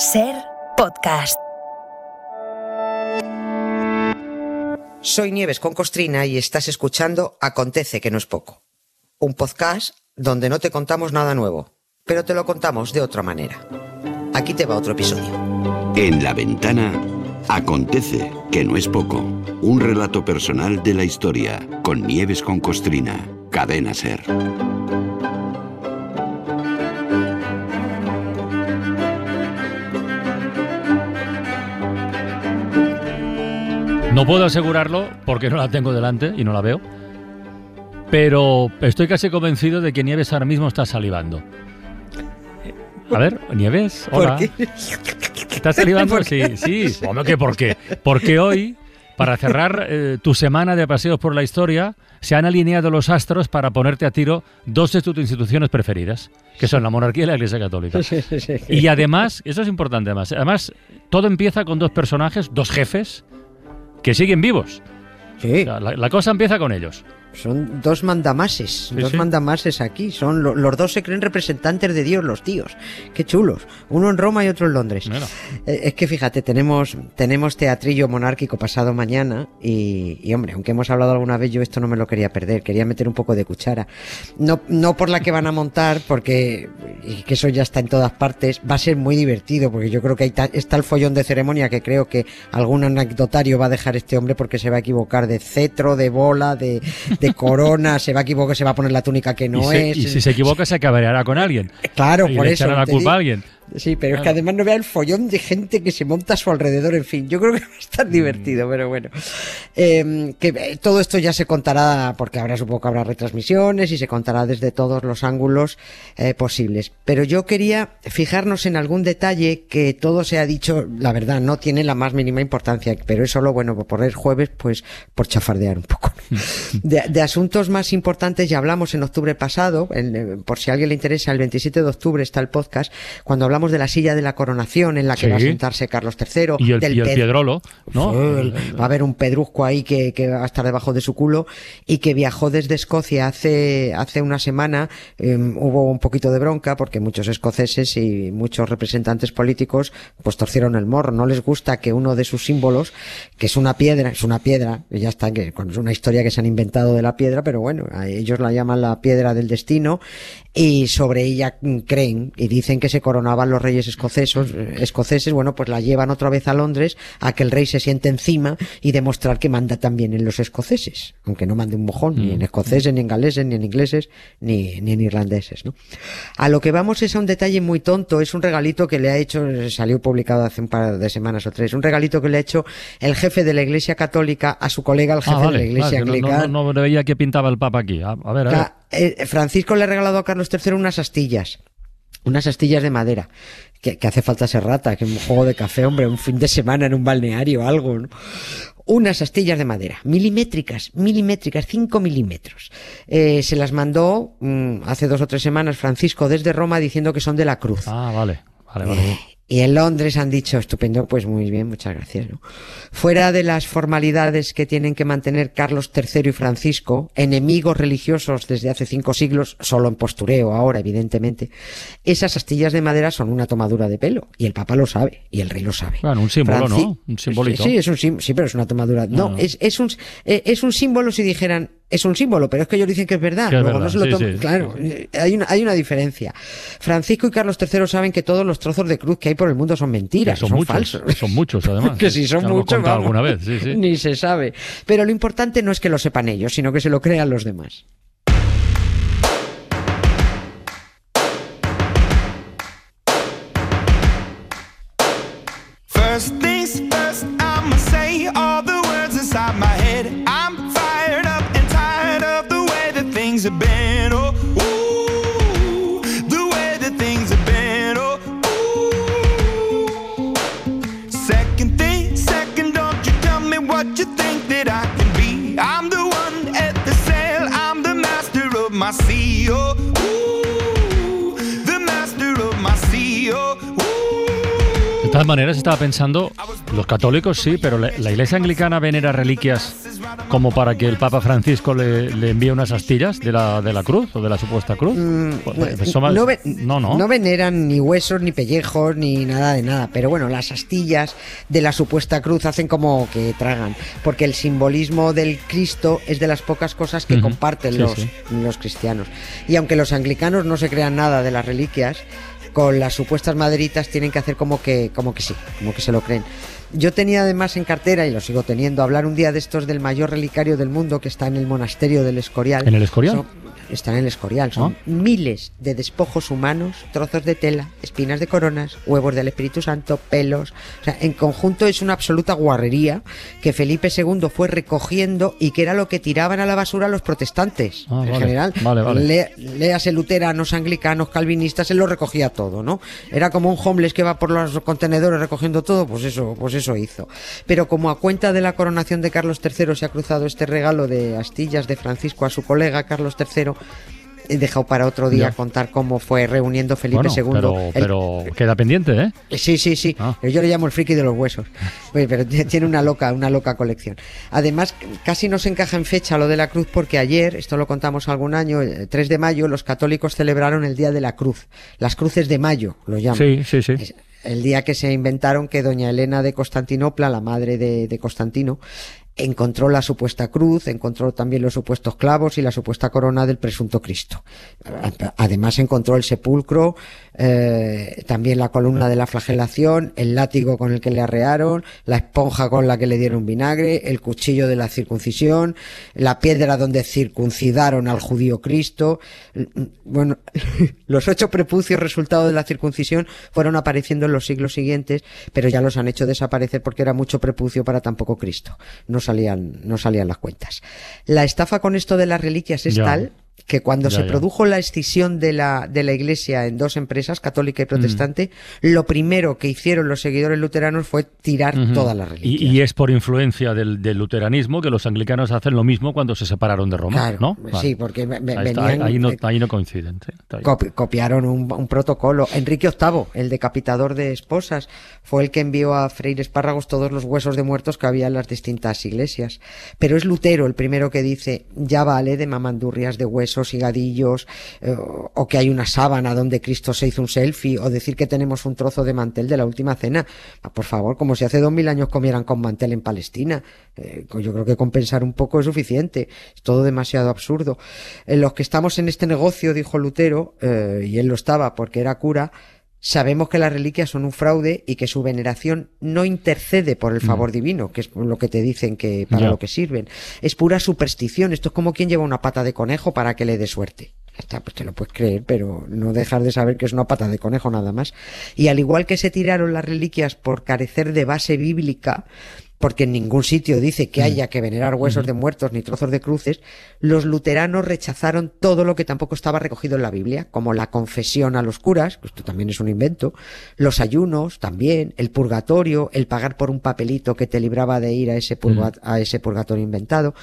Ser podcast. Soy Nieves con Costrina y estás escuchando Acontece que no es poco. Un podcast donde no te contamos nada nuevo, pero te lo contamos de otra manera. Aquí te va otro episodio. En la ventana Acontece que no es poco. Un relato personal de la historia con Nieves con Costrina. Cadena Ser. No puedo asegurarlo porque no la tengo delante y no la veo. Pero estoy casi convencido de que Nieves ahora mismo está salivando. A ver, Nieves, hola. ¿Por qué? ¿Estás salivando? Sí, sí. Hombre, ¿qué por qué? Porque hoy, para cerrar eh, tu semana de paseos por la historia, se han alineado los astros para ponerte a tiro dos de tus instituciones preferidas, que son la monarquía y la Iglesia Católica. Sí, sí, sí. Y además, eso es importante además, además, todo empieza con dos personajes, dos jefes, que siguen vivos. Sí, O sea, la, la cosa empieza con ellos. Son dos mandamases, dos sí. mandamases aquí. Son lo- los dos se creen representantes de Dios, los tíos. Qué chulos. Uno en Roma y otro en Londres. Bueno. Eh, Es que fíjate, tenemos, tenemos teatrillo monárquico pasado mañana y, y, hombre, aunque hemos hablado alguna vez, yo esto no me lo quería perder, quería meter un poco de cuchara. No, no por la que van a montar, porque y que eso ya está en todas partes, va a ser muy divertido, porque yo creo que hay ta- está el follón de ceremonia que creo que algún anecdotario va a dejar este hombre porque se va a equivocar de cetro, de bola, de, de corona, se va a equivocar, se va a poner la túnica que no y, se- es. y si se equivoca, se cabreará con alguien. Claro, y por le eso. echará la culpa digo. a alguien. Sí, pero es que además no vea el follón de gente que se monta a su alrededor, en fin, yo creo que va a estar Mm. divertido, pero bueno. Eh, que todo esto ya se contará, porque habrá supongo que habrá retransmisiones y se contará desde todos los ángulos eh, posibles. Pero yo quería fijarnos en algún detalle que todo se ha dicho, la verdad, no tiene la más mínima importancia, pero es solo, bueno, por el jueves, pues por chafardear un poco. De, de asuntos más importantes ya hablamos en octubre pasado, en, eh, por si a alguien le interesa, el 27 de octubre está el podcast, cuando hablamos de la silla de la coronación en la que Sí. va a sentarse Carlos III. Y el, del y el Piedrolo, ¿no? Sí, el- va a haber un pedrusco ahí que, que va a estar debajo de su culo y que viajó desde Escocia hace, hace una semana. eh, hubo un poquito de bronca porque muchos escoceses y muchos representantes políticos pues torcieron el morro. No les gusta que uno de sus símbolos, que es una piedra, es una piedra, y ya está, que es una historia que se han inventado de la piedra, pero bueno, a ellos la llaman la piedra del destino y sobre ella mm, creen y dicen que se coronaban los reyes escocesos, escoceses, bueno, pues la llevan otra vez a Londres a que el rey se siente encima y demostrar que manda también en los escoceses, aunque no mande un mojón, ni en escoceses, ni en galeses, ni en ingleses, ni, ni en irlandeses, ¿no? A lo que vamos es a un detalle muy tonto, es un regalito que le ha hecho, salió publicado hace un par de semanas o tres, un regalito que le ha hecho el jefe de la Iglesia Católica a su colega, el jefe Ah, vale. de la Iglesia vale, que no- Anglicana. no, no, veía que pintaba el Papa aquí. A, a ver, a ver. Eh, Francisco le ha regalado a Carlos III unas astillas. Unas astillas de madera. Que, que hace falta ser rata, que un juego de café, hombre, un fin de semana en un balneario o algo, ¿no? Unas astillas de madera, milimétricas, milimétricas, 5 milímetros. Eh, se las mandó mm, hace dos o tres semanas Francisco desde Roma diciendo que son de la cruz. Ah, vale. Vale, vale. Y en Londres han dicho, estupendo, pues muy bien, muchas gracias. ¿no? Fuera de las formalidades que tienen que mantener Carlos III y Francisco, enemigos religiosos desde hace cinco siglos, solo en postureo ahora, evidentemente, esas astillas de madera son una tomadura de pelo. Y el Papa lo sabe, y el rey lo sabe. Bueno, un símbolo, Franci- ¿no? Un simbolito. Sí, es un sí, pero es una tomadura. No, No. Es, es, un, eh, es un símbolo si dijeran, es un símbolo, pero es que ellos dicen que es verdad. Que es Luego verdad, no se lo sí, toman- sí, claro, sí, hay una, hay una diferencia. Francisco y Carlos III saben que todos los trozos de cruz que hay por el mundo son mentiras, Que son son, muchos, falsos. son muchos, además. que si son muchos, vamos, alguna vez, sí, sí. ni se sabe. Pero lo importante no es que lo sepan ellos, sino que se lo crean los demás. First, Oh, ooh. De todas maneras, estaba pensando, los católicos sí, pero la iglesia anglicana venera reliquias como para que el Papa Francisco le, le envíe unas astillas de la, de la cruz o de la supuesta cruz. Mm, Pues no, ve- no, no. no veneran ni huesos, ni pellejos, ni nada de nada. Pero bueno, las astillas de la supuesta cruz hacen como que tragan. Porque el simbolismo del Cristo es de las pocas cosas que comparten Sí, los, sí. los cristianos. Y aunque los anglicanos no se crean nada de las reliquias, con las supuestas maderitas tienen que hacer como que, como que sí, como que se lo creen. Yo tenía además en cartera, y lo sigo teniendo, hablar un día de estos del mayor relicario del mundo que está en el monasterio del Escorial. ¿En el Escorial? Son- está en el Escorial. Son miles de despojos humanos, trozos de tela, espinas de coronas, huevos del Espíritu Santo, pelos. O sea, en conjunto es una absoluta guarrería que Felipe II fue recogiendo y que era lo que tiraban a la basura los protestantes. Ah, en vale, general, vale, vale. Le- léase luteranos, anglicanos, calvinistas, él lo recogía todo, ¿no? Era como un homeless que va por los contenedores recogiendo todo, pues eso, pues eso hizo. Pero como a cuenta de la coronación de Carlos III se ha cruzado este regalo de astillas de Francisco a su colega Carlos III, he dejado para otro día Ya. contar cómo fue reuniendo Felipe Bueno, II. pero, el- pero queda pendiente, ¿eh? Sí, sí, sí. Ah. Yo le llamo el friki de los huesos. Pero tiene una loca, una loca colección. Además, casi no se encaja en fecha lo de la cruz porque ayer, esto lo contamos algún año, el 3 de mayo, los católicos celebraron el Día de la Cruz. Las cruces de mayo, lo llaman. Sí, sí, sí. Es el día que se inventaron que doña Elena de Constantinopla, la madre de, de Constantino, encontró la supuesta cruz, encontró también los supuestos clavos y la supuesta corona del presunto Cristo. Además encontró el sepulcro, eh, también la columna de la flagelación, el látigo con el que le arrearon, la esponja con la que le dieron vinagre, el cuchillo de la circuncisión, la piedra donde circuncidaron al judío Cristo. Bueno, los ocho prepucios resultado de la circuncisión fueron apareciendo en los siglos siguientes, pero ya los han hecho desaparecer porque era mucho prepucio para tan poco Cristo. No salían, no salían las cuentas. La estafa con esto de las reliquias es Ya. tal que cuando Ya, se ya. produjo la escisión de la, de la iglesia en dos empresas, católica y Mm. protestante, lo primero que hicieron los seguidores luteranos fue tirar Ujú. todas las Y, reliquias. y es por influencia del, del luteranismo que los anglicanos hacen lo mismo cuando se separaron de Roma, Claro, ¿no? sí, porque ahí, está, venían- ahí no, eh, ahí no coinciden. sí. Copi- copiaron un, un protocolo. Enrique VIII, el decapitador de esposas, fue el que envió a Freire Espárragos todos los huesos de muertos que había en las distintas iglesias. Pero es Lutero el primero que dice, ya vale de mamandurrias de huesos y gadillos, eh, o que hay una sábana donde Cristo se hizo un selfie, o decir que tenemos un trozo de mantel de la última cena. Ah, Por favor, como si hace dos mil años comieran con mantel en Palestina. Eh, yo creo que compensar un poco es suficiente. Es todo demasiado absurdo. En los que estamos en este negocio, dijo Lutero, eh, y él lo estaba porque era cura, sabemos que las reliquias son un fraude y que su veneración no intercede por el favor divino, que es lo que te dicen que para lo que sirven. Es pura superstición. Esto es como quien lleva una pata de conejo para que le dé suerte. Está, pues te lo puedes creer, pero no dejar de saber que es una pata de conejo nada más. Y al igual que se tiraron las reliquias por carecer de base bíblica, porque en ningún sitio dice que haya que venerar huesos de muertos ni trozos de cruces, los luteranos rechazaron todo lo que tampoco estaba recogido en la Biblia, como la confesión a los curas, que esto también es un invento, los ayunos también, el purgatorio, el pagar por un papelito que te libraba de ir a ese, purga- a ese purgatorio inventado.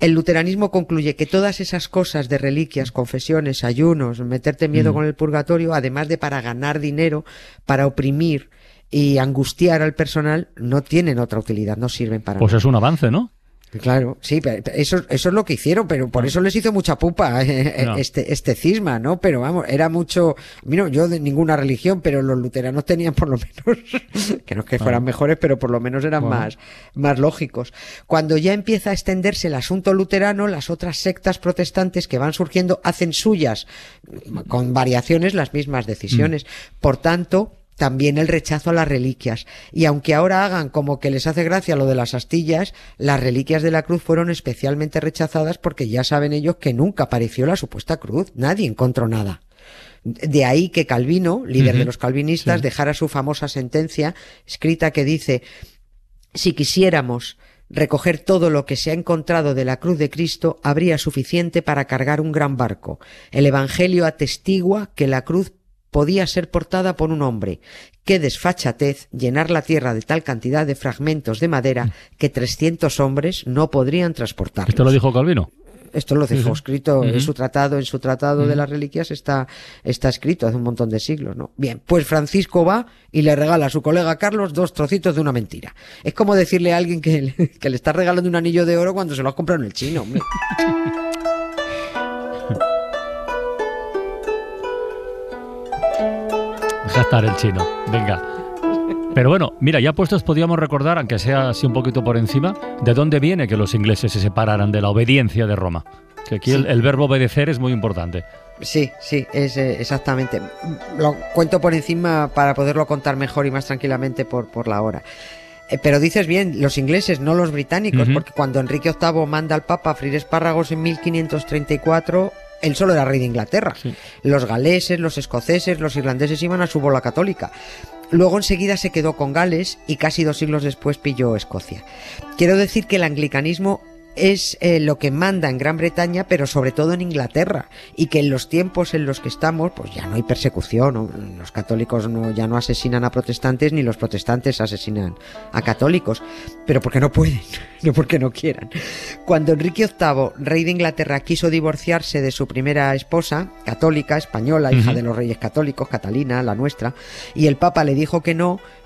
El luteranismo concluye que todas esas cosas de reliquias, confesiones, ayunos, meterte miedo con el purgatorio, además de para ganar dinero, para oprimir y angustiar al personal, no tienen otra utilidad, no sirven para Pues nada. es un avance, ¿no? Claro, sí, pero eso, eso es lo que hicieron, pero por eso les hizo mucha pupa eh, No. este, este cisma, ¿no? Pero vamos, era mucho, mira, yo de ninguna religión, pero los luteranos tenían por lo menos, que no es que fueran mejores, pero por lo menos eran Bueno. más, más lógicos. Cuando ya empieza a extenderse el asunto luterano, las otras sectas protestantes que van surgiendo hacen suyas, con variaciones, las mismas decisiones. Por tanto, también el rechazo a las reliquias. Y aunque ahora hagan como que les hace gracia lo de las astillas, las reliquias de la cruz fueron especialmente rechazadas porque ya saben ellos que nunca apareció la supuesta cruz. Nadie encontró nada. De ahí que Calvino, líder de los calvinistas, sí. dejara su famosa sentencia escrita que dice, si quisiéramos recoger todo lo que se ha encontrado de la cruz de Cristo, habría suficiente para cargar un gran barco. El Evangelio atestigua que la cruz podía ser portada por un hombre. Qué desfachatez llenar la tierra de tal cantidad de fragmentos de madera que 300 hombres no podrían transportarlos. Esto lo dijo Calvino. Esto lo dejó escrito en su tratado, en su tratado de las reliquias está, está escrito hace un montón de siglos, ¿no? Bien, pues Francisco va y le regala a su colega Carlos dos trocitos de una mentira. Es como decirle a alguien que, le- que le está regalando un anillo de oro cuando se lo has comprado en el chino, hombre. estar el chino. Venga. Pero bueno, mira, ya puestos podíamos recordar, aunque sea así un poquito por encima, de dónde viene que los ingleses se separaran de la obediencia de Roma. Que aquí el, Sí. el verbo obedecer es muy importante. Sí, sí, es eh, exactamente. Lo cuento por encima para poderlo contar mejor y más tranquilamente por, por la hora. Eh, pero dices bien, los ingleses, no los británicos, porque cuando Enrique VIII manda al Papa a freír espárragos en 1534, él solo era rey de Inglaterra. Sí. Los galeses, los escoceses, los irlandeses iban a su bola católica. Luego enseguida se quedó con Gales y casi dos siglos después pilló Escocia. Quiero decir que el anglicanismo es eh, lo que manda en Gran Bretaña, pero sobre todo en Inglaterra, y que en los tiempos en los que estamos, pues ya no hay persecución, ¿no? los católicos no, ya no asesinan a protestantes, ni los protestantes asesinan a católicos, pero porque no pueden, no porque no quieran. Cuando Enrique VIII, rey de Inglaterra, quiso divorciarse de su primera esposa, católica, española, hija de los reyes católicos, Catalina, la nuestra, y el Papa le dijo que no, mm,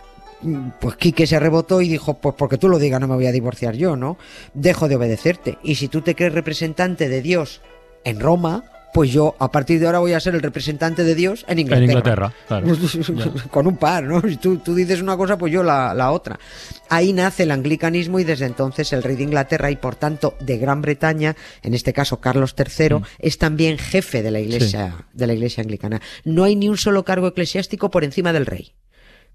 pues Quique se rebotó y dijo, pues porque tú lo digas no me voy a divorciar yo, ¿no? Dejo de obedecerte. Y si tú te crees representante de Dios en Roma, pues yo a partir de ahora voy a ser el representante de Dios en Inglaterra. En Inglaterra, claro. Con un par, ¿no? Si tú, tú dices una cosa, pues yo la, la otra. Ahí nace el anglicanismo y desde entonces el rey de Inglaterra y por tanto de Gran Bretaña, en este caso Carlos III, es también jefe de la iglesia, de la iglesia anglicana. No hay ni un solo cargo eclesiástico por encima del rey.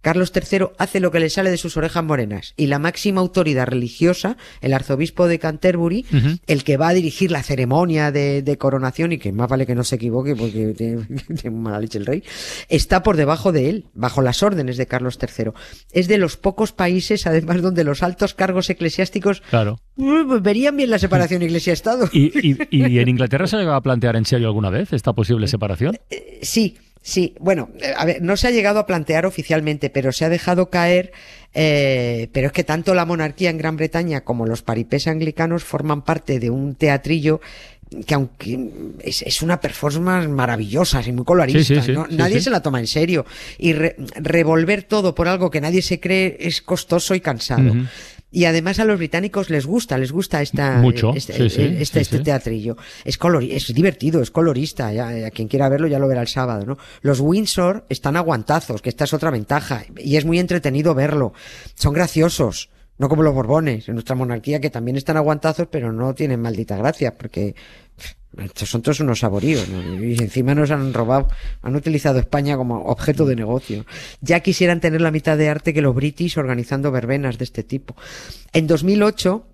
Carlos III hace lo que le sale de sus orejas morenas y la máxima autoridad religiosa, el arzobispo de Canterbury, el que va a dirigir la ceremonia de, de coronación y que más vale que no se equivoque porque tiene, tiene mala leche el rey, está por debajo de él, bajo las órdenes de Carlos III. Es de los pocos países, además, donde los altos cargos eclesiásticos Claro. uh, verían bien la separación iglesia-estado. ¿Y, y, y en Inglaterra se ha llegado a plantear en serio alguna vez esta posible separación? Sí, sí. Bueno, eh, a ver, no se ha llegado a plantear oficialmente, pero se ha dejado caer. eh, pero es que tanto la monarquía en Gran Bretaña como los paripés anglicanos forman parte de un teatrillo que aunque es, es una performance maravillosa y muy colorista, Sí, sí, sí, ¿no? sí, nadie se la toma en serio y re- revolver todo por algo que nadie se cree es costoso y cansado. Y además a los británicos les gusta, les gusta esta, Mucho, este, sí, sí, este, sí, este teatrillo. Es colori es divertido, es colorista. Ya, a quien quiera verlo ya lo verá el sábado, ¿no? Los Windsor están aguantazos, que esta es otra ventaja. Y es muy entretenido verlo. Son graciosos. No como los Borbones, en nuestra monarquía, que también están aguantazos, pero no tienen maldita gracia, porque estos son todos unos saboríos, ¿no? Y encima nos han robado, han utilizado España como objeto de negocio. Ya quisieran tener la mitad de arte que los british organizando verbenas de este tipo. En 2008,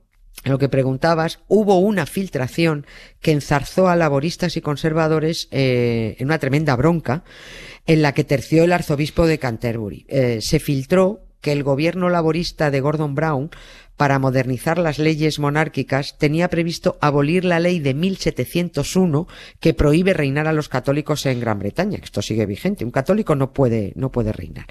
en lo que preguntabas, hubo una filtración que enzarzó a laboristas y conservadores eh, en una tremenda bronca en la que terció el arzobispo de Canterbury. Eh, se filtró que el gobierno laborista de Gordon Brown, para modernizar las leyes monárquicas, tenía previsto abolir la ley de 1701 que prohíbe reinar a los católicos en Gran Bretaña. Esto sigue vigente. Un católico no puede, no puede reinar.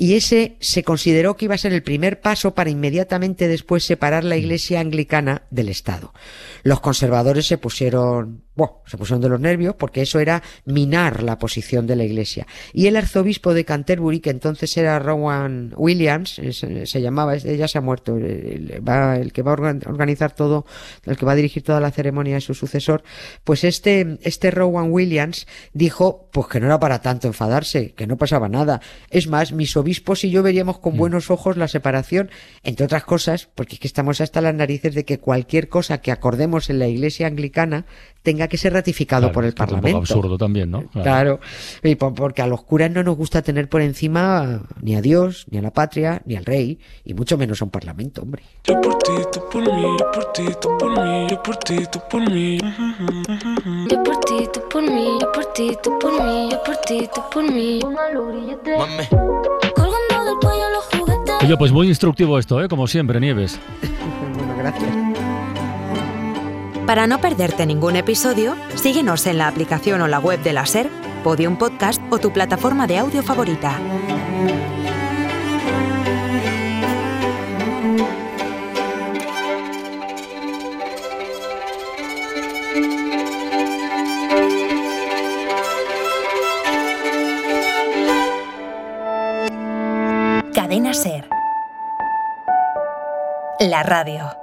Y ese se consideró que iba a ser el primer paso para inmediatamente después separar la iglesia anglicana del Estado. Los conservadores se pusieron, bueno, se pusieron de los nervios porque eso era minar la posición de la iglesia. Y el arzobispo de Canterbury, que entonces era Rowan Williams, eh, se, llamaba, ya se ha muerto, el, va- el que va a organ- organizar todo, el que va a dirigir toda la ceremonia es su sucesor, pues este, este Rowan Williams dijo, pues que no era para tanto enfadarse, que no pasaba nada. Es más, mis obispos y yo veríamos Mm. con buenos ojos la separación, entre otras cosas, porque es que estamos hasta las narices de que cualquier cosa que acordemos en la iglesia anglicana tenga que ser ratificado Claro, por el es Parlamento. absurdo también, ¿no? Claro, y po- porque a los curas no nos gusta tener por encima ni a Dios, ni a la patria, ni al rey, y mucho menos a un parlamento, hombre. Yo por ti, tú por mí, yo por ti, tú por mí, yo por ti, tú por mí. Yo por ti, tú por mí, yo por ti, tú por mí, yo por ti, tú por mí. Mami. Colgando del cuello los juguetes. Oye, pues muy instructivo esto, ¿eh? Como siempre, Nieves. Bueno, gracias. Para no perderte ningún episodio, síguenos en la aplicación o la web de la SER, Podium Podcast o tu plataforma de audio favorita. La radio.